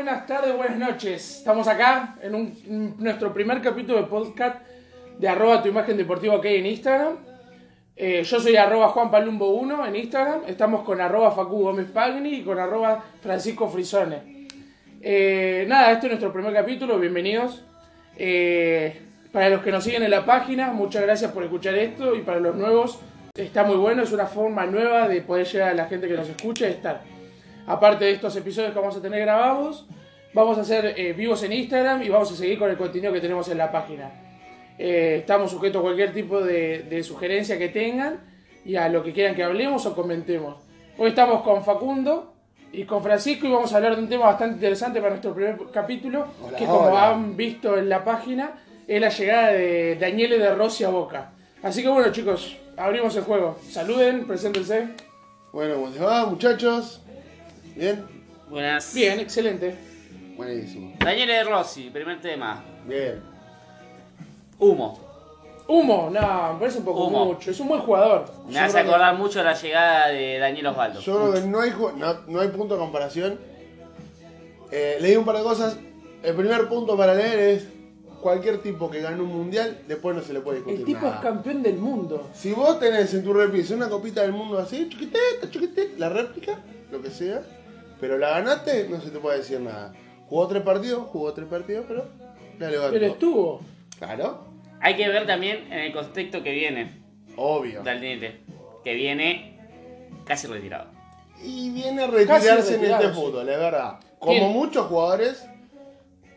Buenas tardes, buenas noches. Estamos acá en nuestro primer capítulo de podcast de arroba tu imagen deportiva ok en Instagram. Eh, yo soy arroba juanpalumbo1 en Instagram. Estamos con arroba Facu Gómez Pagni y con arroba Francisco Frisone. Eh, nada, este es nuestro primer capítulo, bienvenidos. Eh, para los que nos siguen en la página, muchas gracias por escuchar esto y para los nuevos está muy bueno, es una forma nueva de poder llegar a la gente que nos escucha y estar. Aparte de estos episodios que vamos a tener grabados, vamos a hacer eh, vivos en Instagram y vamos a seguir con el contenido que tenemos en la página. Eh, estamos sujetos a cualquier tipo de, de sugerencia que tengan y a lo que quieran que hablemos o comentemos. Hoy estamos con Facundo y con Francisco y vamos a hablar de un tema bastante interesante para nuestro primer capítulo, Hola, que como hola. han visto en la página, es la llegada de Daniele de Rossi a Boca. Así que bueno chicos, abrimos el juego. Saluden, preséntense. Bueno, ¿cómo les va, muchachos? ¿Bien? Buenas. Bien, excelente. Buenísimo. Daniele De Rossi, primer tema. Bien. Humo. Humo, no, me parece un poco Humo. mucho. Es un buen jugador. Me Yo hace creo que- acordar mucho la llegada de Daniel Osvaldo. Yo creo que no hay, ju- no, no hay punto de comparación. Eh, leí un par de cosas. El primer punto para leer es cualquier tipo que gane un mundial, después no se le puede discutir El tipo nada. es campeón del mundo. Si vos tenés en tu repisa una copita del mundo así, chiquitita, chiquitita, la réplica, lo que sea, pero la ganaste, no se te puede decir nada. Jugó tres partidos, jugó tres partidos, pero la levantó. Pero estuvo. Claro, Hay que ver también en el contexto que viene obvio. Daniele. Que viene casi retirado. Y viene a retirarse en este sí. fútbol, es verdad. Como ¿Quién? muchos jugadores,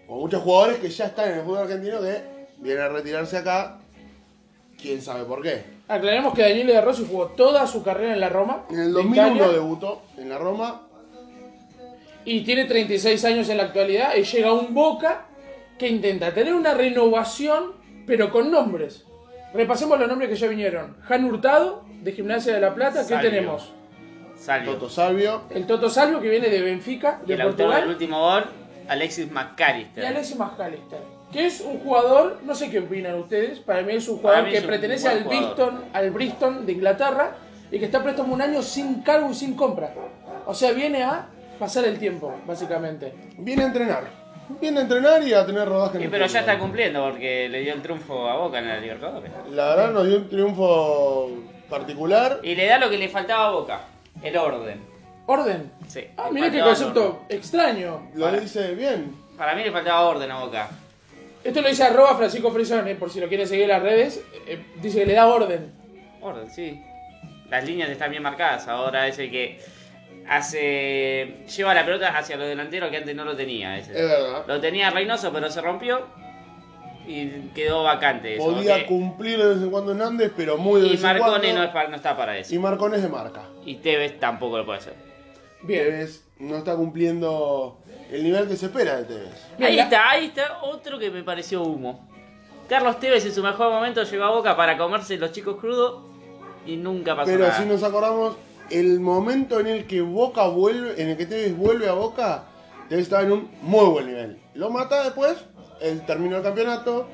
como muchos jugadores que ya están en el fútbol argentino que vienen a retirarse acá, quién sabe por qué. Aclaremos que Daniele De Rossi jugó toda su carrera en la Roma. En el de 2001 Italia, debutó en la Roma, y tiene 36 años en la actualidad. Y llega a un Boca que intenta tener una renovación, pero con nombres. Repasemos los nombres que ya vinieron. Han Hurtado, de Gimnasia de la Plata. ¿Qué Salvio. tenemos? Salvio. Toto Salvio, El Toto Salvio, que viene de Benfica, Y de el autor del Portugal. último gol, Alexis Y McAllister. Alexis McAllister, que es un jugador, no sé qué opinan ustedes, para mí es un jugador que un pertenece al. Bristol, al Bristol de Inglaterra y que está préstamo un año sin cargo y sin compra. O sea, viene a pasar el tiempo, básicamente. viene a entrenar. Viene a entrenar y a tener rodaje en el pero ya fútbol. está cumpliendo porque le dio el triunfo a Boca en la Libertadores. La verdad nos dio un triunfo particular. Y le da lo que le faltaba a Boca, el orden. Orden. Sí. Ah, le mira qué faltaba concepto orden. extraño. Lo Para. dice bien. Para mí le faltaba orden a Boca. Esto lo dice arroba Francisco Frisón, eh, por si lo quieren seguir en las redes. eh, dice que le da orden. Orden, sí. Las líneas están bien marcadas. Ahora es el que hace. lleva la pelota hacia los delanteros que antes no lo tenía. ese. Es verdad. Lo tenía Reynoso, pero se rompió y quedó vacante. Eso, Podía ok. cumplir de vez en cuando Hernández, pero muy de Y vez en Marcone cuando. no, es pa- no está para eso. Y Marcone es de marca. Y Tevez tampoco lo puede hacer. Bien. Tevez no está cumpliendo el nivel que se espera de Tevez. Ahí está, ahí está otro que me pareció humo. Carlos Tevez en su mejor momento llegó a Boca para comerse los chicos crudos y nunca pasó Pero nada. si nos acordamos, el momento en el que Boca vuelve, en el que Tevez vuelve a Boca, Tevez estaba en un muy buen nivel. Lo mata después, él terminó el campeonato,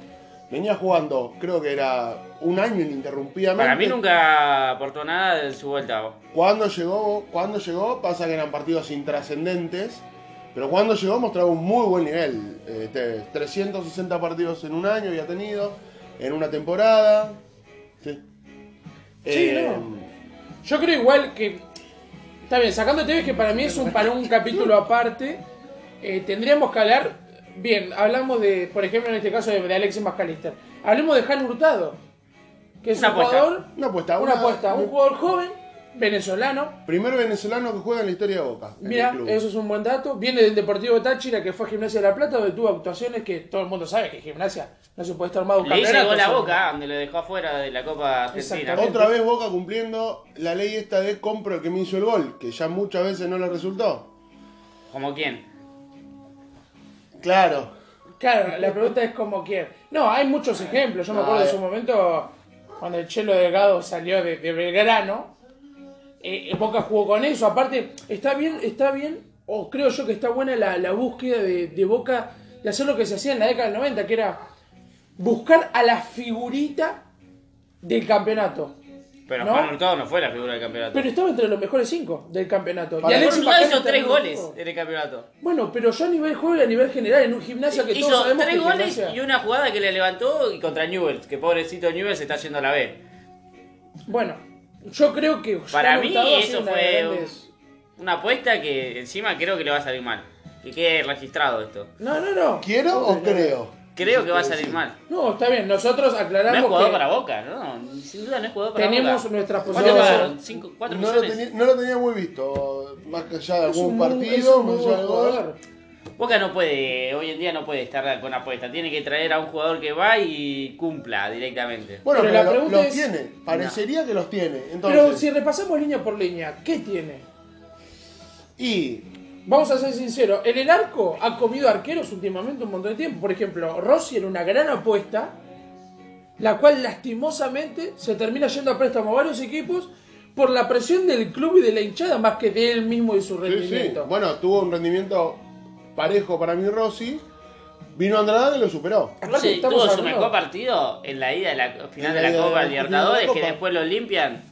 venía jugando, creo que era un año ininterrumpidamente. Para mí nunca aportó nada de su vuelta. Cuando llegó, cuando llegó, pasa que eran partidos intrascendentes, pero cuando llegó mostraba un muy buen nivel. eh, Tevez. 360 partidos en un año había tenido, en una temporada. Sí. Sí, Eh, no. Yo creo igual que. Está bien, sacando Tevez, que para mí es un para un capítulo aparte. eh, tendríamos que hablar. Bien, hablamos de, por ejemplo, en este caso de, de Alexis McAllister. Hablemos de Han Hurtado. Que es Una un apuesta. jugador. Una apuesta, Una apuesta. Un jugador joven, venezolano. Primer venezolano que juega en la historia de Boca. Mira, eso es un buen dato. Viene del Deportivo Táchira, que fue a Gimnasia de la Plata, donde tuvo actuaciones que todo el mundo sabe que Gimnasia no se puede estar armado un Le hizo gol a. Boca, donde lo dejó afuera de la Copa Argentina. Otra vez Boca cumpliendo la ley esta de compro el que me hizo el gol, que ya muchas veces no le resultó. ¿Como quién? Claro. Claro, la pregunta es como quién. No, hay muchos ejemplos. Yo me No, acuerdo de eh. su momento cuando el Chelo Delgado salió de, de Belgrano. Eh, Boca jugó con eso. Aparte, está bien, está bien, o creo yo que está buena la, la búsqueda de, de Boca de hacer lo que se hacía en la década del 90, que era buscar a la figurita del campeonato. Pero ¿no? Juan Hurtado no fue la figura del campeonato. Pero estaba entre los mejores cinco del campeonato. Para- y Alexis hizo tres goles en el campeonato. Bueno, pero yo a nivel juego y a nivel general en un gimnasio que todos Hizo sabemos tres que goles Gimnasia- y una jugada que le levantó y contra Newell's, que pobrecito Newell's se está yendo a la B. Bueno, yo creo que Para mí eso fue de grandes- Una apuesta que encima creo que le va a salir mal. Que quede registrado esto. No, no, no. ¿Quiero o creo? Creo que va a salir mal. No, está bien. Nosotros No es aclaramos jugador que para Boca, ¿no? Sin duda no es jugador para tenemos Boca. nuestras ¿Cuánto posibilidades. pagaron? ¿Cinco, ¿Cuatro No lo, millones? tenía, no lo tenía muy visto. Más que allá de algún partido, más allá gol. Boca no puede, hoy en día no puede estar con apuesta. Tiene que traer a un jugador que va y cumpla directamente. Bueno, Pero pero, la lo- pregunta los es- tiene. Parecería que los tiene. Entonces, Pero si repasamos línea por línea, ¿qué tiene? Y Vamos a ser sinceros, en el arco ha comido arqueros últimamente un montón de tiempo. Por ejemplo, Rossi era una gran apuesta, la cual lastimosamente se termina yendo a préstamo a varios equipos por la presión del club y de la hinchada más que de él mismo y su sí, sí. rendimiento. Bueno, tuvo un rendimiento parejo para mí Rossi. Vino Andrade y lo superó. Rossi tuvo su mejor partido en la ida de la final de la Copa Libertadores, que después lo limpian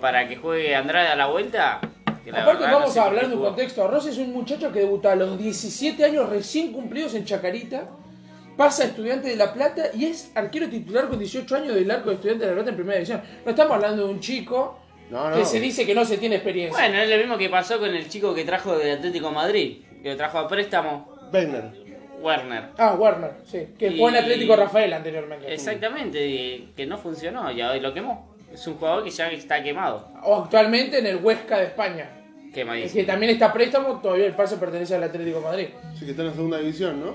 para que juegue Andrade a la vuelta. que la Aparte verdad vamos sé a hablar de un contexto. Rossi es un muchacho que debutó a los 17 años recién cumplidos en Chacarita. Pasa a Estudiante de La Plata y es arquero titular con 18 años del arco de Estudiante de La Plata en primera división. No estamos hablando de un chico No, no. que se dice que no se tiene experiencia. Bueno, es lo mismo que pasó con el chico que trajo del Atlético de Madrid, que lo trajo a préstamo, Wegner. Werner. Ah, Warner, sí. Que Y- fue en Atlético Rafael anteriormente. Exactamente, y que no funcionó y hoy lo quemó. Es un jugador que ya está quemado. O actualmente en el Huesca de España. Es Quemadísimo. que también está a préstamo, todavía el pase pertenece al Atlético de Madrid. Sí que está en la segunda división, ¿no?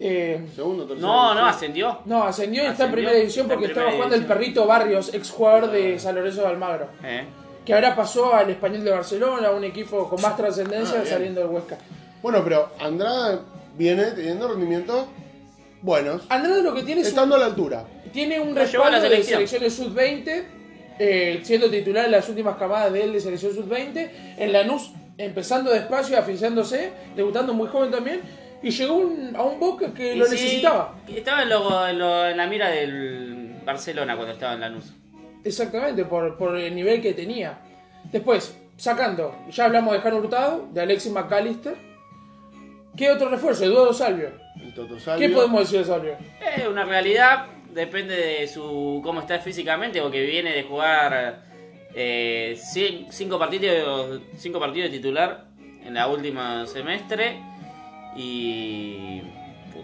Eh, Segundo, tercero. No, no, ascendió. no, ascendió y está en primera división porque estaba primera jugando el perrito Barrios, ex jugador de San Lorenzo de Almagro. Eh. Que ahora pasó al Español de Barcelona, un equipo con más trascendencia Ah, bien. saliendo del Huesca. Bueno, pero Andrade viene teniendo rendimientos buenos. Andrade lo que tiene es un- Estando a la altura. tiene un a la respaldo de selección. selecciones sub-20, eh, siendo titular en las últimas camadas de él de selección sub-20, en Lanús empezando despacio, aficiándose, debutando muy joven también, y llegó un- a un Boca que Y lo sí, necesitaba. Estaba en, lo- en lo- en la mira del Barcelona cuando estaba en Lanús. Exactamente, por, por el nivel que tenía. Después, sacando, ya hablamos de Jano Hurtado, de Alexis McAllister. ¿Qué otro refuerzo? Eduardo Salvio. El Toto ¿Qué Salvio. podemos decir de Salvio? Es una realidad, depende de su cómo está físicamente, porque viene de jugar eh, cin- cinco partidos cinco partidos de titular en la última semestre y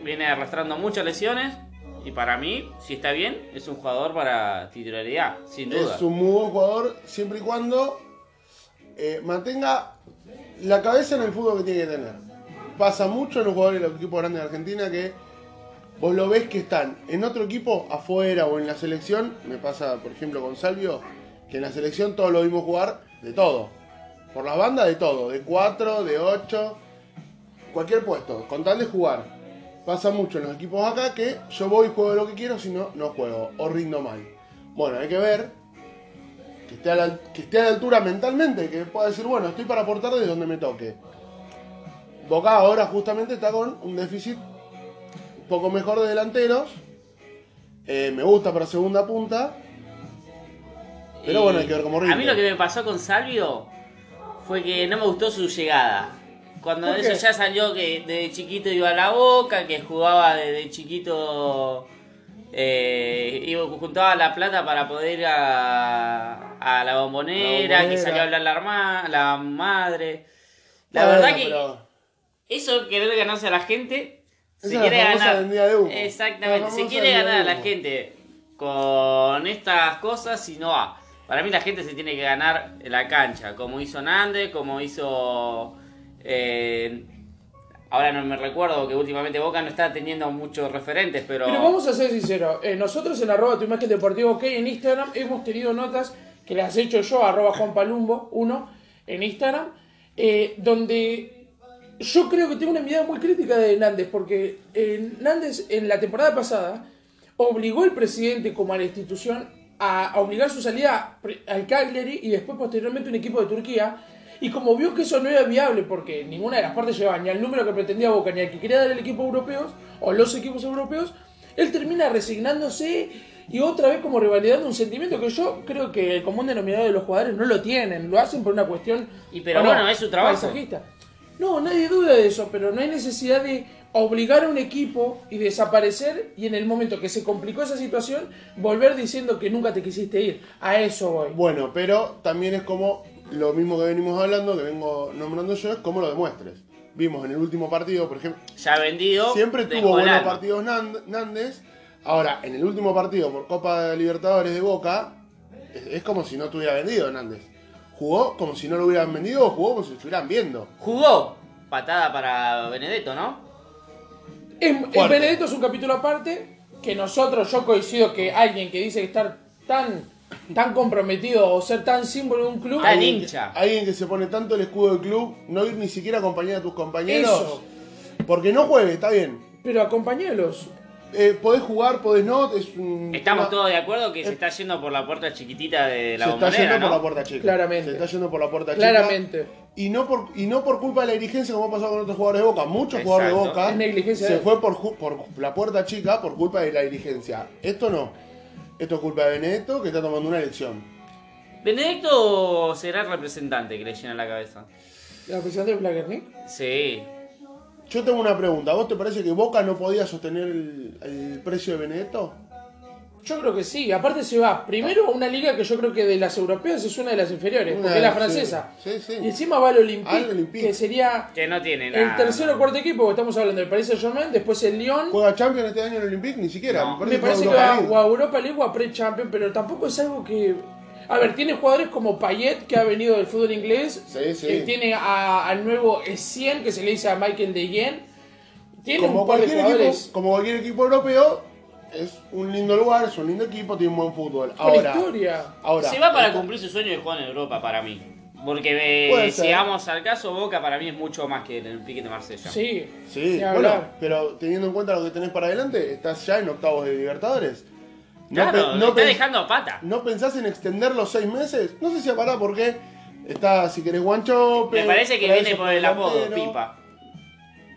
viene arrastrando muchas lesiones y para mí, si está bien, es un jugador para titularidad, sin duda. Es un muy buen jugador siempre y cuando eh, mantenga la cabeza en el fútbol que tiene que tener. Pasa mucho en los jugadores de los equipos grandes de Argentina que vos lo ves que están en otro equipo afuera o en la selección. Me pasa, por ejemplo, con Salvio, que en la selección todos lo vimos jugar de todo. Por la banda de todo, de 4, de 8, cualquier puesto, con tal de jugar. Pasa mucho en los equipos acá que yo voy y juego lo que quiero, si no, no juego o rindo mal. Bueno, hay que ver que esté, a la, que esté a la altura mentalmente, que pueda decir, bueno, estoy para aportar desde donde me toque. Boca ahora justamente está con un déficit un poco mejor de delanteros. Eh, me gusta para segunda punta. Pero Y bueno, hay que ver cómo rinde. A mí lo que me pasó con Salvio fue que no me gustó su llegada. Cuando ¿Por eso ya salió que de chiquito iba a la boca, que jugaba desde chiquito, eh, iba, juntaba la plata para poder ir a, a la bombonera, La bombonera. que salió a hablar la, madre. La Bueno, verdad que pero- eso querer ganarse a la gente, se Esa quiere ganar. vendida de humo. Exactamente, se quiere ganar a la gente con estas cosas y no va. Para mí la gente se tiene que ganar en la cancha, como hizo Nández, como hizo... eh, ahora no me recuerdo que últimamente Boca no está teniendo muchos referentes, pero... Pero vamos a ser sinceros, eh, nosotros en arroba tu imagen deportivo ok en Instagram hemos tenido notas que las he hecho yo, arroba Juan Palumbo 1 en Instagram, eh, donde yo creo que tengo una mirada muy crítica de Nández, porque eh, Nández en la temporada pasada obligó al presidente como a la institución a, obligar su salida al Cagliari y después posteriormente un equipo de Turquía. Y como vio que eso no era viable porque ninguna de las partes llevaba ni al número que pretendía Boca ni al que quería dar el equipo europeo o los equipos europeos, él termina resignándose y otra vez como rivalidad un sentimiento que yo creo que el común denominador de los jugadores no lo tienen, lo hacen por una cuestión Y pero bueno, es su trabajo. paisajista. No, nadie duda de eso, pero no hay necesidad de obligar a un equipo y desaparecer y en el momento que se complicó esa situación volver diciendo que nunca te quisiste ir. A eso voy. Bueno, pero también es como lo mismo que venimos hablando, que vengo nombrando yo, es cómo lo demuestres. Vimos en el último partido, por ejemplo, Ya vendido. siempre tuvo buenos alma. partidos Nández. Ahora, en el último partido por Copa de Libertadores de Boca, es, es como si no tuviera vendido Nández. Jugó como si no lo hubieran vendido o jugó como si lo estuvieran viendo. Jugó. Patada para Benedetto, ¿no? En. Benedetto es un capítulo aparte que nosotros, yo coincido que alguien que dice que estar tan, tan comprometido o ser tan símbolo de un club, Tan Alguien- hincha. Alguien que se pone tanto el escudo del club, no ir ni siquiera a acompañar a tus compañeros. Eso. Porque no juegue, está bien. pero acompañalos. Eh, podés jugar, podés no. Es un Estamos todos de acuerdo que se Eh, está yendo por la puerta chiquitita de la se está yendo por la puerta chica. Claramente. Se está yendo por la puerta chica. Claramente. Y no por, y no por culpa de la dirigencia como ha pasado con otros jugadores de Boca. Muchos jugadores de. Boca Es negligencia de se él. fue por, por la puerta chica por culpa de la dirigencia. Esto no. Esto es culpa de Benedetto que está tomando una elección. Benedetto será el representante que le llena la cabeza. La presidenta de Blagernick. Sí. Yo tengo una pregunta. ¿Vos te parece que Boca no podía sostener el, el precio de Benedetto? Yo creo que sí. Aparte se va primero a una liga que yo creo que de las europeas es una de las inferiores, Una porque es la francesa. sí, sí, sí. Y encima va al Olympique, Al Olympique. que sería Que no tiene nada. el tercer o cuarto equipo, porque estamos hablando del Paris Saint-Germain, después el Lyon. ¿Juega Champions este año en el Olympique? Ni siquiera. No. Me parece que juega va Europa League. o a Europa League o a Pre-Champion, pero tampoco es algo que... A ver, tiene jugadores como Payet, que ha venido del fútbol inglés. Sí, sí. Eh, tiene a- al nuevo Essien, que se le dice a Michael de Yen. Tiene como un par de cualquier, jugadores equipo, como cualquier equipo europeo, es un lindo lugar, es un lindo equipo, tiene un buen fútbol. Ahora, historia. ahora Se va para esta- cumplir su sueño de jugar en Europa para mí. Porque eh, si vamos al caso, Boca para mí es mucho más que el Pique de Marsella. Sí, Sí, bueno, pero teniendo en cuenta lo que tenés para adelante, estás ya en octavos de Libertadores. No, Claro, lo no, está dejando pata. ¿No pensás en extender los seis meses? No sé si pará porque está, si querés, Guanchope. Me parece que viene por el apodo. Pipa.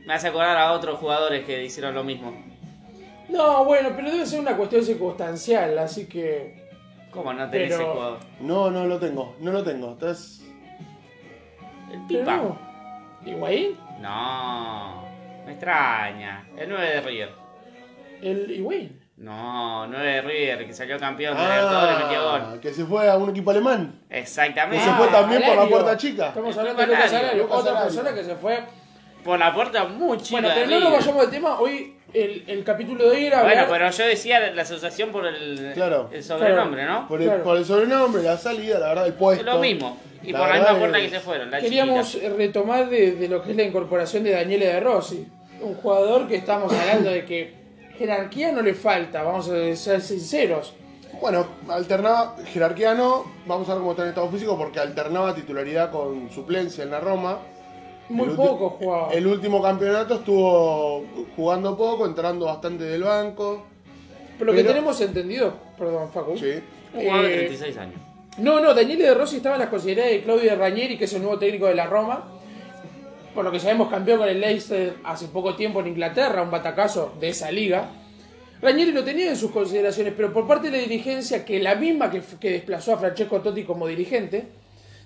Me hace acordar a otros jugadores que hicieron lo mismo. No, bueno, pero debe ser una cuestión circunstancial, así que... ¿Cómo no tenés Pero- ese jugador? No, no lo tengo, no lo tengo. Estás... El Pipa. no. ¿Higuaín? No, me extraña. El 9 de River. El Higuaín. No, 9 de River, que salió campeón de Libertadores y metió Ah, gol. que se fue a un equipo alemán. Exactamente. Ese fue también por la puerta chica. Estamos hablando de Lucas Alario, otra Alario. persona que se fue. Por la puerta muy chica Bueno, de pero no nos vayamos del tema. Hoy el, el capítulo de hoy era Bueno, hablar- pero yo decía la asociación por el, Claro. el sobrenombre, ¿no? Por el, Claro. por el sobrenombre, la salida, la verdad, el puesto. Es lo mismo. Y La por la misma puerta es- que se fueron, la Queríamos chiquita. retomar de, de lo que es la incorporación de Daniele De Rossi. Un jugador que estamos hablando de que jerarquía no le falta, vamos a ser sinceros. Bueno, alternaba, jerarquía no, vamos a ver cómo está en estado físico, porque alternaba titularidad con suplencia en la Roma. Muy El poco jugaba. El último campeonato estuvo jugando poco, entrando bastante del banco. Por lo que pero- tenemos entendido, perdón, Facu. Sí. Un jugador de Eh, 36 años. No, no, Daniele De Rossi estaba en las consideradas de Claudio Ranieri, que es el nuevo técnico de la Roma. Por lo que sabemos, campeón con el Leicester hace poco tiempo en Inglaterra, un batacazo de esa liga. Ranieri lo tenía en sus consideraciones, pero por parte de la dirigencia, que la misma que, que desplazó a Francesco Totti como dirigente,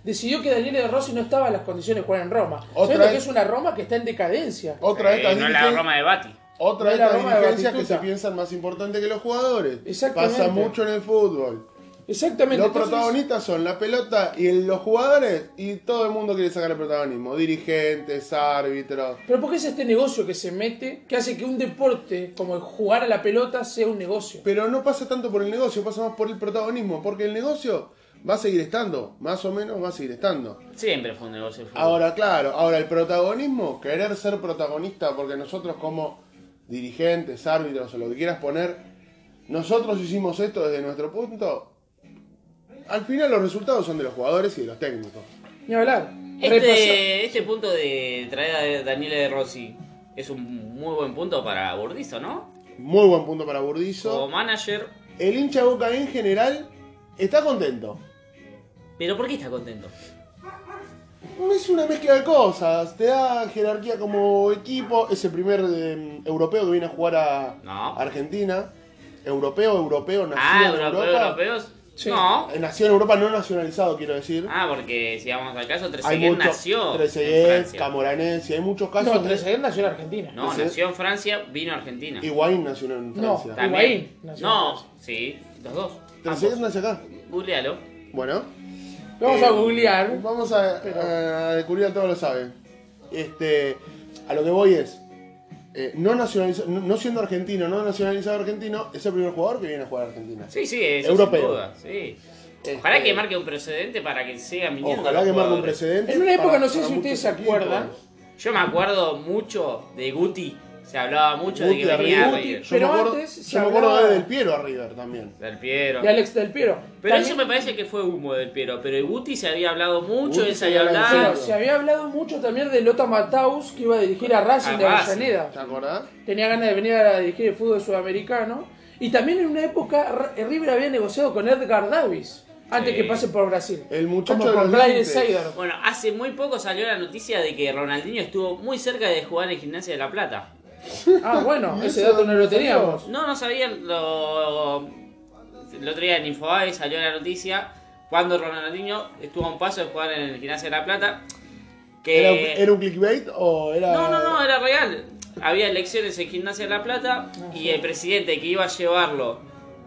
decidió que Daniele De Rossi no estaba en las condiciones de jugar en Roma. Otra Sabiendo que vez- es una Roma que está en decadencia. Otra de Eh, no la Roma de Bati. otra de No de dirigencias que se piensan más importante que los jugadores. Exactamente. Pasa mucho en el fútbol. Exactamente. Los entonces- protagonistas son la pelota y los jugadores y todo el mundo quiere sacar el protagonismo. Dirigentes, árbitros. Pero ¿por qué es este negocio que se mete que hace que un deporte como el jugar a la pelota sea un negocio? Pero no pasa tanto por el negocio, pasa más por el protagonismo, porque el negocio va a seguir estando, más o menos va a seguir estando. Siempre fue un negocio. Ahora, claro, ahora el protagonismo, querer ser protagonista, porque nosotros como dirigentes, árbitros o lo que quieras poner, nosotros hicimos esto desde nuestro punto, al final los resultados son de los jugadores y de los técnicos. Ni hablar. Este, este punto de traer a Daniele De Rossi es un muy buen punto para Burdizo, ¿no? Muy buen punto para Como Burdizo. manager. El hincha de Boca en general está contento. Pero ¿por qué está contento? Es una mezcla de cosas, te da jerarquía como equipo, es el primer eh, europeo que viene a jugar a No. Argentina. europeo, europeo, nacido Ah, en europeo, Europa. europeos. Sí. No. Eh, Nació en Europa, no nacionalizado, quiero decir. Ah, porque si vamos al caso, Trezeguet nació en Trezeguet. Camoranesi, hay muchos casos. No, Trezeguet nació en Argentina. No, Trezeguet. nació en Francia, vino a Argentina. Higuaín nació en No. Francia. Ta- También. Higuaín nació en No, Francia. sí, los dos. Trezeguet nació acá. Googlealo. Bueno. Vamos Eh, a googlear. Vamos a, Pero- a descubrir a todos lo saben. Este, a lo que voy es, eh, no, nacionaliza- no, no siendo argentino, no nacionalizado argentino, es el primer jugador que viene a jugar a Argentina. Sí, sí, eso Europeo. sin duda, sí. Este, Ojalá que marque un precedente para que sigan viniendo. Ojalá los que marque un precedente. En una época, para- no sé si ustedes se acuerdan, Yo me acuerdo mucho de Guti. Se hablaba mucho Guti de que venía River. River. Yo Pero me acuerdo, antes se yo me acuerdo hablaba- de Del Piero a River también. Del Piero. de Alex Del Piero. Pero También- eso me parece que fue humo del Piero. Pero de Guti se había hablado mucho, Guti él se había hablado. Pero se había hablado mucho también de Lota Mataus, que iba a dirigir a Racing A de. Avellaneda. ¿Te acordás? Tenía ganas de venir a dirigir el fútbol sudamericano. Y también en una época R- River había negociado con Edgar Davis antes Sí. que pase por Brasil. El muchacho Como de los. Bueno, hace muy poco salió la noticia de que Ronaldinho estuvo muy cerca de jugar en Gimnasia de la Plata. Ah, bueno, ¿Y ese dato no lo teníamos. No, no sabían. Lo... El otro día en Infobae salió la noticia cuando Ronaldinho estuvo a un paso de jugar en el Gimnasia de la Plata. Que... ¿Era, ¿Era un clickbait o era.? No, no, no, era real. Había elecciones en Gimnasia de la Plata Ah, y el presidente que iba a llevarlo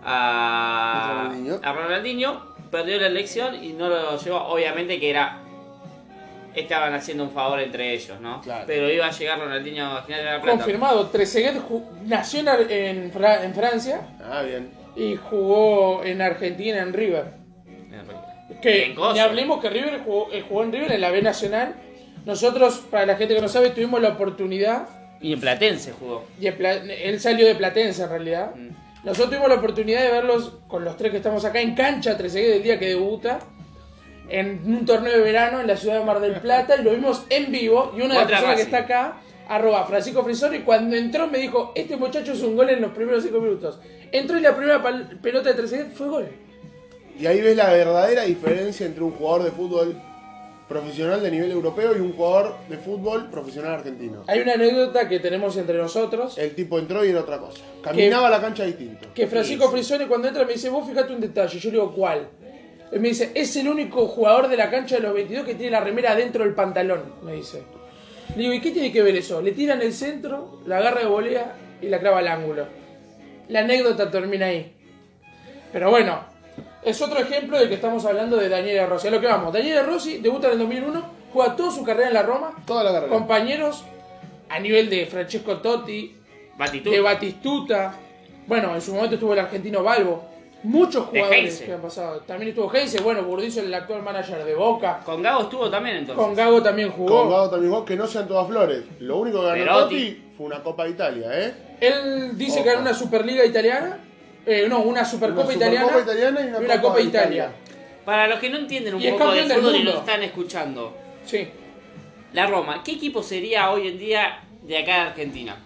a Ronaldinho. a Ronaldinho perdió la elección y no lo llevó. Obviamente que era. Estaban haciendo un favor entre ellos, ¿no? Claro. Pero iba a llegar Ronaldinho a Gimnasia de la Plata. Confirmado, Trezeguet nació en, en Fra- en Francia Ah, bien. y jugó en Argentina en River. Que En ni hablemos que River jugó, eh, jugó en River en la B Nacional. Nosotros, para la gente que no sabe, tuvimos la oportunidad Y en Platense jugó. Y en Pla- él salió de Platense en realidad. Mm. Nosotros tuvimos la oportunidad de verlos con los tres que estamos acá en cancha, Trezeguet del día que debuta, en un torneo de verano en la ciudad de Mar del Plata y lo vimos en vivo. Y una de las personas que está acá, arroba Francisco Frisoni, cuando entró me dijo, este muchacho es un gol en los primeros cinco minutos. Entró y la primera pelota de Trezeguet fue gol. Y ahí ves la verdadera diferencia entre un jugador de fútbol profesional de nivel europeo y un jugador de fútbol profesional argentino. Hay una anécdota que tenemos entre nosotros. El tipo entró y era otra cosa. Caminaba a la cancha distinto. Que Francisco Sí, sí. Frisoni cuando entra me dice, vos fíjate un detalle, yo le digo, ¿cuál? Él me dice, es el único jugador de la cancha de los 22 que tiene la remera dentro del pantalón, me dice. Le digo, ¿y qué tiene que ver eso? Le tiran el centro, la agarra de volea y la clava al ángulo. La anécdota termina ahí. Pero bueno, es otro ejemplo de que estamos hablando de Daniele Rossi. A lo que vamos, Daniele Rossi debuta en el 2001, juega toda su carrera en la Roma, Toda la carrera. compañeros a nivel de Francesco Totti, de Batistuta. Bueno, en su momento estuvo el argentino Balbo. Muchos jugadores que han pasado. También estuvo Heinze, bueno, Burdizo, el actual manager de Boca. Con Gago estuvo también entonces. Con Gago también jugó. Con Gago también jugó, que no sean todas flores. Lo único que ganó Perotti. Totti fue una Copa de Italia, ¿eh? Él dice que ganó una Superliga italiana. Eh, no, una Supercopa Una italiana. Supercopa italiana y una Copa Copa de Italia. Italia. Para los que no entienden un Y poco de fútbol y nos están escuchando, Sí. la Roma, ¿qué equipo sería hoy en día de acá de Argentina?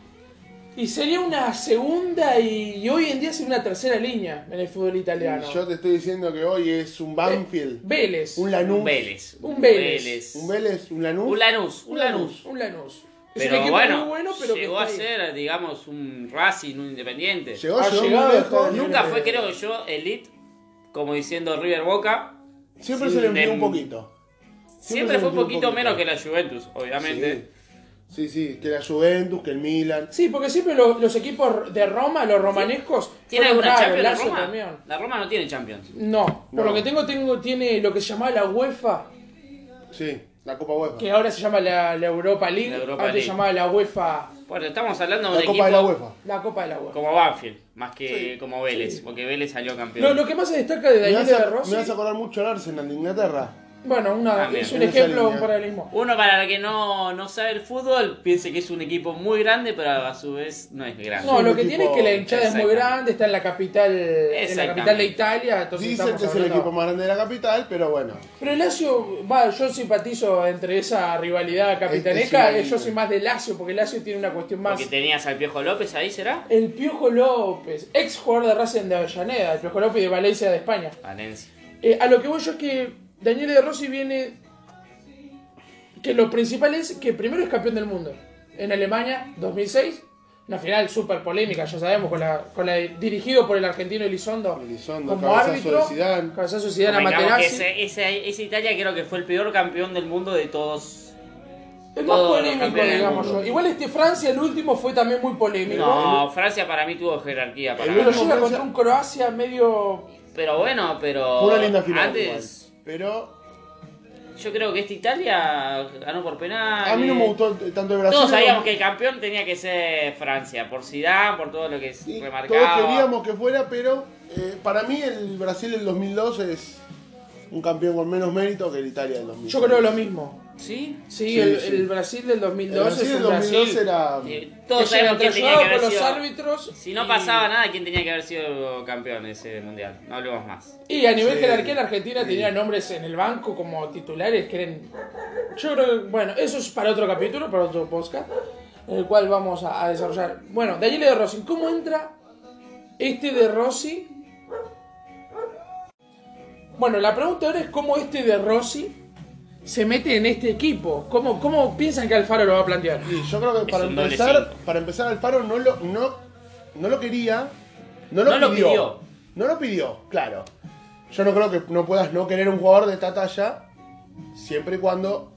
Y sería una segunda y, y hoy en día sería una tercera línea en el fútbol italiano. Yo te estoy diciendo que hoy es un Banfield, Vélez. un Lanús, Un Vélez. Un Vélez. un Vélez, un Lanús. Un Lanús. Un Lanús. Un Lanús. Es Pero bueno, muy bueno, pero que llegó a ser, digamos, un Racing, un Independiente. Llegó, Ha llegó lejos. el Nunca Eh, fue, creo yo, elite, como diciendo River Boca. Siempre se le envió un poquito. Siempre fue un poquito menos que la Juventus, obviamente. Sí. Sí, sí, que la Juventus, que el Milan. Sí, porque siempre lo- los equipos de Roma, los romanescos, ¿Tiene fueron alguna raros, Champions la Lazio Roma? también. La Roma no tiene Champions. No, por No. lo que tengo, tengo, tiene lo que se llamaba la UEFA, Sí, la Copa UEFA. que ahora se llama la, la Europa League, La Europa antes League. se llamaba la UEFA, Bueno, estamos hablando de La un Copa equipo de la UEFA. la Copa de la UEFA. como Banfield, más que Sí, como Vélez, sí. porque Vélez salió campeón. No, lo que más se destaca de Me Daniel hace, de Rossi, me hace acordar mucho al Arsenal de Inglaterra. Bueno, una, También. es un ejemplo, un paralelismo. Uno para el que no, no sabe el fútbol piense que es un equipo muy grande, pero a su vez no es grande. No, lo que tiene es que la hinchada es muy grande, está en la capital, en la capital de Italia, entonces Dicen que es el equipo más grande de la capital, pero bueno. Pero el Lazio, va, yo simpatizo entre esa rivalidad es yo soy más de Lazio, porque Lazio tiene una cuestión más... Porque tenías al Piojo López ahí, ¿será? El Piojo López, ex jugador de Racing de Avellaneda, el Piojo López de Valencia de España. Valencia. Eh, a lo que voy yo es que Daniel de Rossi viene. Que lo principal es que primero es campeón del mundo. En Alemania, 2006. Una final súper polémica, ya sabemos, con la, con la dirigido por el argentino Elizondo, Elizondo, como cabezazo árbitro. de Zidane. Cabezazo de Zidane Materazzi. ese, ese- ese Italia creo que fue el peor campeón del mundo de todos. Es más todos polémico, digamos yo. Igual este Francia, el último, fue también muy polémico. No, Francia para mí tuvo jerarquía. Para El mí. Pero último llega contra un Croacia medio. Pero bueno, pero. Fue una linda final. Antes, igual. Pero yo creo que esta Italia ganó por penal. a mí no me gustó tanto el Brasil. Todos sabíamos que el campeón tenía que ser Francia, por Zidane, por todo lo que Sí, remarcaba. todos queríamos que fuera, pero eh, para mí el Brasil del 2002 es un campeón con menos mérito que el Italia del 2002. Yo creo lo mismo. ¿Sí? Sí, Sí, el, sí. el Brasil del El 2002 Brasil es del un 2002 Brasil. era... Eh, que Todos sabemos quién tenía que por haber los sido. árbitros. Si no y- pasaba nada, ¿quién tenía que haber sido campeón de ese mundial? No hablemos más. Y a nivel Sí. jerarquía, la Argentina tenía nombres en el banco como titulares que eran. Yo creo que, bueno, eso es para otro capítulo, para otro podcast, en el cual vamos a, a desarrollar. Bueno, Daniele de Rossi, ¿cómo entra este de Rossi? Bueno, la pregunta ahora es cómo este de Rossi se mete en este equipo. ¿Cómo, cómo piensan que Alfaro lo va a plantear? Y yo creo que para un doble empezar, cinco. para empezar Alfaro no lo, no, no lo quería, no lo, No lo pidió. No lo pidió, claro. Yo no creo que no puedas no querer un jugador de esta talla, siempre y cuando,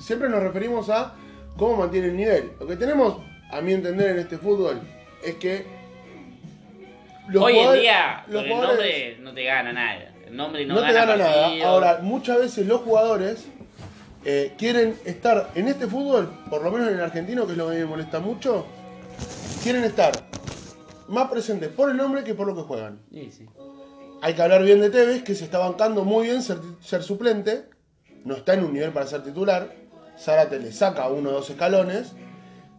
siempre nos referimos a cómo mantiene el nivel. Lo que tenemos, a mi entender, en este fútbol, es que los Hoy en día, los con el jugadores- nombre no te gana nada. El nombre no, no, te gana nada. Ahora, muchas veces los jugadores eh, quieren estar en este fútbol, por lo menos en el argentino, que es lo que me molesta mucho, quieren estar más presentes por el nombre que por lo que juegan. Sí, sí. Hay que hablar bien de Tevez, que se está bancando muy bien ser, ser suplente, no está en un nivel para ser titular. Zárate le saca uno o dos escalones.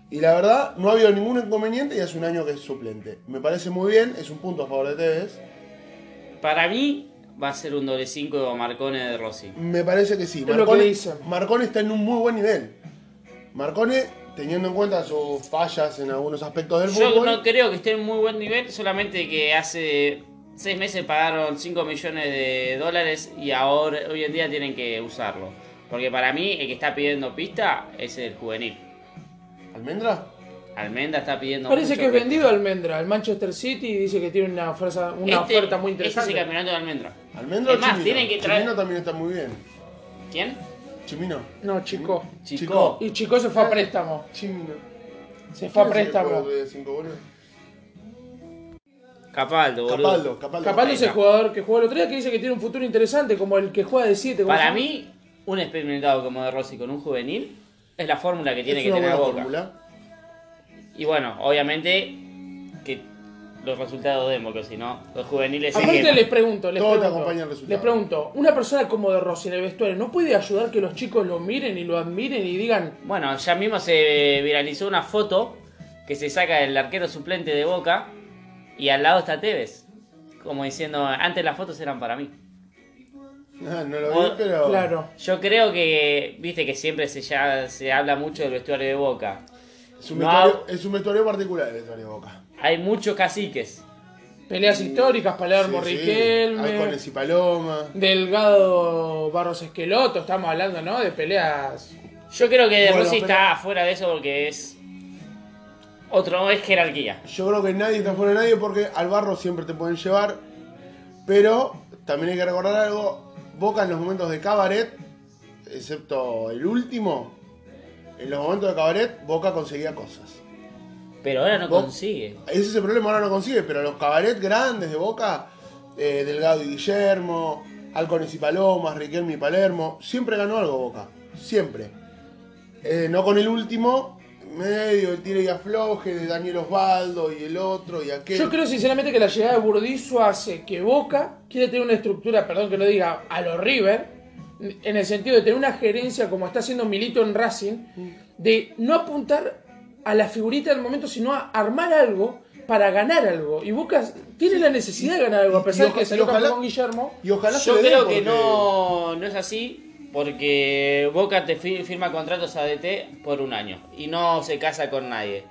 Y la verdad, no ha habido ningún inconveniente y hace un año que es suplente. Me parece muy bien, es un punto a favor de Tevez. Para mí va a ser un doble 5 de Marcone de Rossi. Me parece que sí. Es lo que dicen. Marcone está en un muy buen nivel. Marcone, teniendo en cuenta sus fallas en algunos aspectos del Yo fútbol, no creo que esté en muy buen nivel, solamente que hace seis meses pagaron 5 millones de dólares y ahora hoy en día tienen que usarlo. Porque para mí el que está pidiendo pista es el juvenil. ¿Almendra? Almenda está pidiendo Parece mucho que es vendido Almendra al Manchester City y dice que tiene una oferta, una Este- oferta muy Este es el interesante. campeonato de Almendra. ¿Almendra Es o más, Chimino? tienen que traer- Chimino también está muy bien. ¿Quién? Chimino. No, Chico. Chico. Y Chico se fue a préstamo. Chimino. Se fue a ¿Quién es el que préstamo. juega de cinco goles? Capaldo, boludo. Capaldo, Capaldo. Capaz es el jugador que jugó el otro día que dice que tiene un futuro interesante, como el que juega de 7. Para mí, un experimentado como de Rossi con un juvenil es la fórmula que tiene es que una tener buena Boca. fórmula. Y bueno, obviamente que los resultados den, porque si no, los juveniles se Aparte les pregunto, les Todo te pregunto, acompaña el resultado. les pregunto, una persona como de Rossi en el vestuario, ¿no puede ayudar que los chicos lo miren y lo admiren y digan, Bueno, ya mismo se viralizó una foto que se saca del arquero suplente de Boca y al lado está Tevez. Como diciendo, antes las fotos eran para mí. Ah, no lo vi, O- pero. claro, Yo creo que, viste que siempre se, ya, se habla mucho del vestuario de Boca. Es un, No. vestuario, es un vestuario particular el vestuario de Boca. Hay muchos caciques. peleas históricas, Palermo, Sí, sí. Riquelme, y Paloma. Delgado Barros Esqueloto, estamos hablando, ¿no? De peleas. Yo creo que De Bueno, Rossi está fuera de eso porque es otro, es jerarquía. Yo creo que nadie está fuera de nadie porque al barro siempre te pueden llevar. Pero también hay que recordar algo. Boca en los momentos de cabaret, excepto el último, en los momentos de cabaret, Boca conseguía cosas. Pero ahora no consigue. Ese es el problema, ahora no consigue, pero los cabaret grandes de Boca, eh, Delgado y Guillermo, Halcones y Palomas, Riquelme y Palermo, siempre ganó algo Boca, siempre. Eh, no con el último, medio, el tire y afloje de Daniel Osvaldo y el otro y aquel. Yo creo sinceramente que la llegada de Burdizo hace que Boca quiere tener una estructura, perdón que lo diga, a los River, en el sentido de tener una gerencia como está haciendo Milito en Racing, de no apuntar a la figurita del momento, sino a armar algo para ganar algo. Y Boca tiene la necesidad de ganar algo, a pesar de que salió ojalá- con Guillermo. Y ojalá se Yo dé creo que no, no es así porque Boca te fi- firma contratos ADT por un año y no se casa con nadie.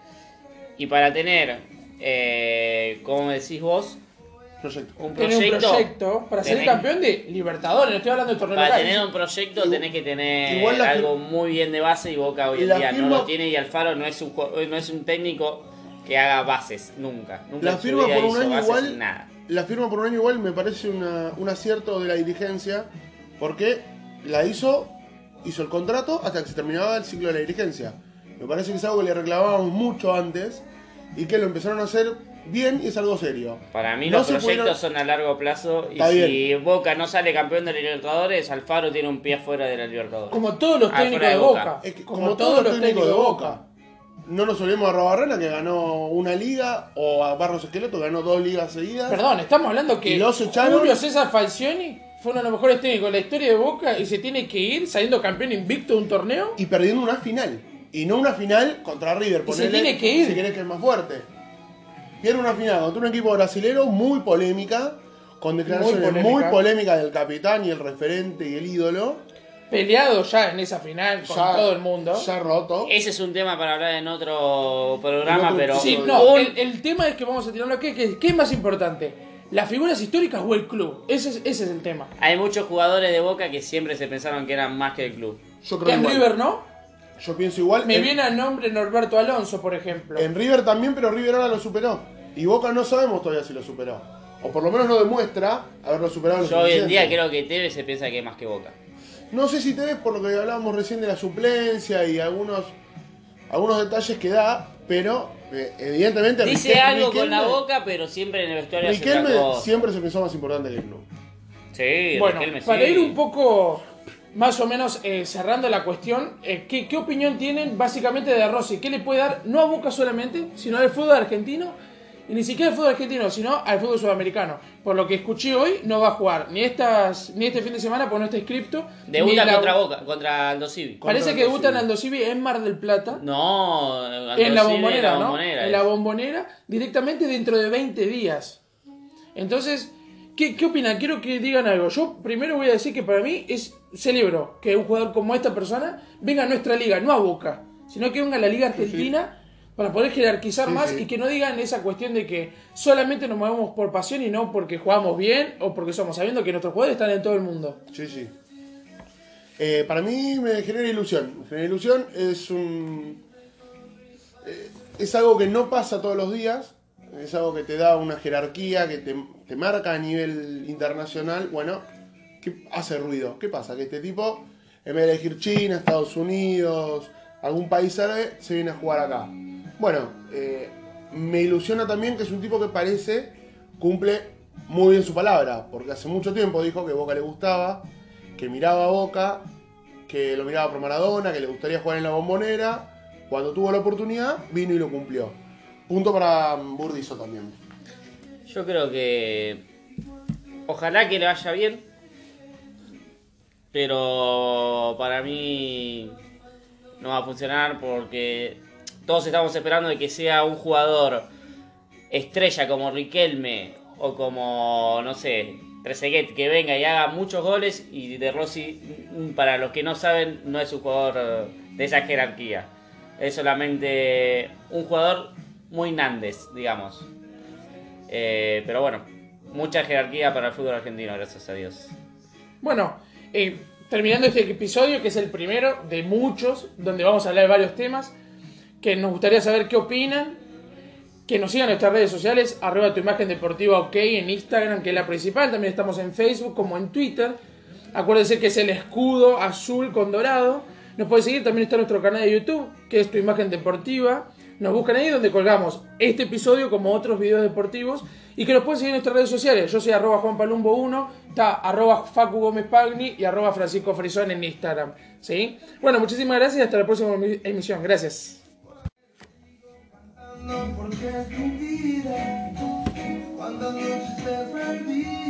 Y para tener, eh, como decís vos, Proyecto. un Tiene un proyecto, proyecto para ser campeón de Libertadores, no estoy hablando de torneo para local. tener un proyecto tenés que tener algo muy bien de base y Boca hoy en día no lo tiene y Alfaro no es un, no es un técnico que haga bases, nunca. Nunca La firma por un año igual. nada. La firma por un año igual me parece una- un acierto de la dirigencia porque la hizo, hizo el contrato hasta que se terminaba el ciclo de la dirigencia. Me parece que es algo que le reclamábamos mucho antes y que lo empezaron a hacer bien y es algo serio. Para mí No los proyectos pudieron- son a largo plazo y Está si bien. Boca no sale campeón de la Libertadores, Alfaro tiene un pie afuera de la Libertadores. Como todos los Ah, técnicos de de Boca. Boca. Es que como, todos los técnicos de Boca. No nos olvidemos a Robarrena que ganó una liga o a Barros Esqueleto que ganó dos ligas seguidas. Perdón, estamos hablando que los echaron. Julio César Falcioni fue uno de los mejores técnicos de la historia de Boca y se tiene que ir saliendo campeón invicto de un torneo. y perdiendo una final. Y no una final contra River, Y se tiene que ir. si querés que es más fuerte. Pierde una final contra un equipo brasilero muy polémica, con declaraciones muy polémica. polémicas del capitán y el referente y el ídolo. Peleado ya en esa final con Ya- todo el mundo. Ya roto. Ese es un tema para hablar en otro programa, pero Sí, no, el, el tema es que vamos a tirarlo aquí, que, ¿qué es más importante? ¿Las figuras históricas o el club? Ese es, ese es el tema. hay muchos jugadores de Boca que siempre se pensaron que eran más que el club. Yo creo En igual. River, ¿no? Yo pienso igual. Me en, viene al nombre Norberto Alonso, por ejemplo. en River también, pero River ahora lo superó. Y Boca no sabemos todavía si lo superó. O por lo menos no demuestra haberlo superado. Yo hoy en día creo que Tevez se piensa que es más que Boca. No sé si te ves por lo que hablábamos recién de la suplencia y algunos, algunos detalles que da, pero eh, evidentemente. Dice algo con la boca, pero siempre en el vestuario Riquelme siempre se pensó más importante que el club. Sí, Bueno, Riquelme para ir un poco más o menos eh, cerrando la cuestión, eh, ¿qué, qué opinión tienen básicamente de Rossi? ¿Qué le puede dar, no a Boca solamente, sino al fútbol argentino? Y ni siquiera al fútbol argentino, sino al fútbol sudamericano. Por lo que escuché hoy, no va a jugar ni estas ni este fin de semana, porque no está inscripto. Debuta la- contra Boca, contra Aldo Civi. Parece Contra que debuta en Aldo Civi en Mar del Plata. No, Aldo en la bombonera, en la ¿no? bombonera en la bombonera, directamente dentro de 20 días. Entonces, ¿qué, ¿qué opinan? Quiero que digan algo. Yo primero voy a decir que para mí es celebro que un jugador como esta persona venga a nuestra liga, no a Boca, sino que venga a la liga argentina para poder jerarquizar Sí, más sí. y que no digan esa cuestión de que solamente nos movemos por pasión y no porque jugamos bien o porque somos, sabiendo que nuestros jugadores están en todo el mundo. Sí, sí. Eh, para mí me genera ilusión. Me genera ilusión. Es un. eh, es algo que no pasa todos los días. Es algo que te da una jerarquía, que te, te marca a nivel internacional. Bueno, ¿qué hace ruido? ¿Qué pasa? Que este tipo, en vez de elegir China, Estados Unidos, algún país árabe, se viene a jugar acá. Bueno, eh, me ilusiona también que es un tipo que parece cumple muy bien su palabra, porque hace mucho tiempo dijo que Boca le gustaba, que miraba a Boca, que lo miraba por Maradona, que le gustaría jugar en la bombonera. Cuando tuvo la oportunidad, vino y lo cumplió. Punto para mm, Burdizo también. Yo creo que. Ojalá que le vaya bien. Pero para mí no va a funcionar porque todos estamos esperando de que sea un jugador estrella como Riquelme o como, no sé, Trezeguet, que venga y haga muchos goles y De Rossi, mm, para los que no saben, no es un jugador eh, de esa jerarquía. Es solamente un jugador muy Nández, digamos. Eh, pero bueno, mucha jerarquía para el fútbol argentino, gracias a Dios. Bueno, eh, terminando este episodio, que es el primero de muchos, donde vamos a hablar de varios temas, que nos gustaría saber qué opinan, que nos sigan nuestras redes sociales, arroba tu imagen deportiva ok en Instagram, que es la principal, también estamos en Facebook como en Twitter. Acuérdense que es el escudo azul con dorado. Nos pueden seguir, también está nuestro canal de YouTube, que es tu imagen deportiva. Nos buscan ahí donde colgamos este episodio como otros videos deportivos y que nos pueden seguir en nuestras redes sociales. Yo soy arroba juanpalumbo1, está arroba Facu Gómez Pagni y arroba Francisco Frisón en Instagram. ¿sí? Bueno, muchísimas gracias y hasta la próxima emi- emisión. Gracias. No porque es vida, cuántas noches he perdido.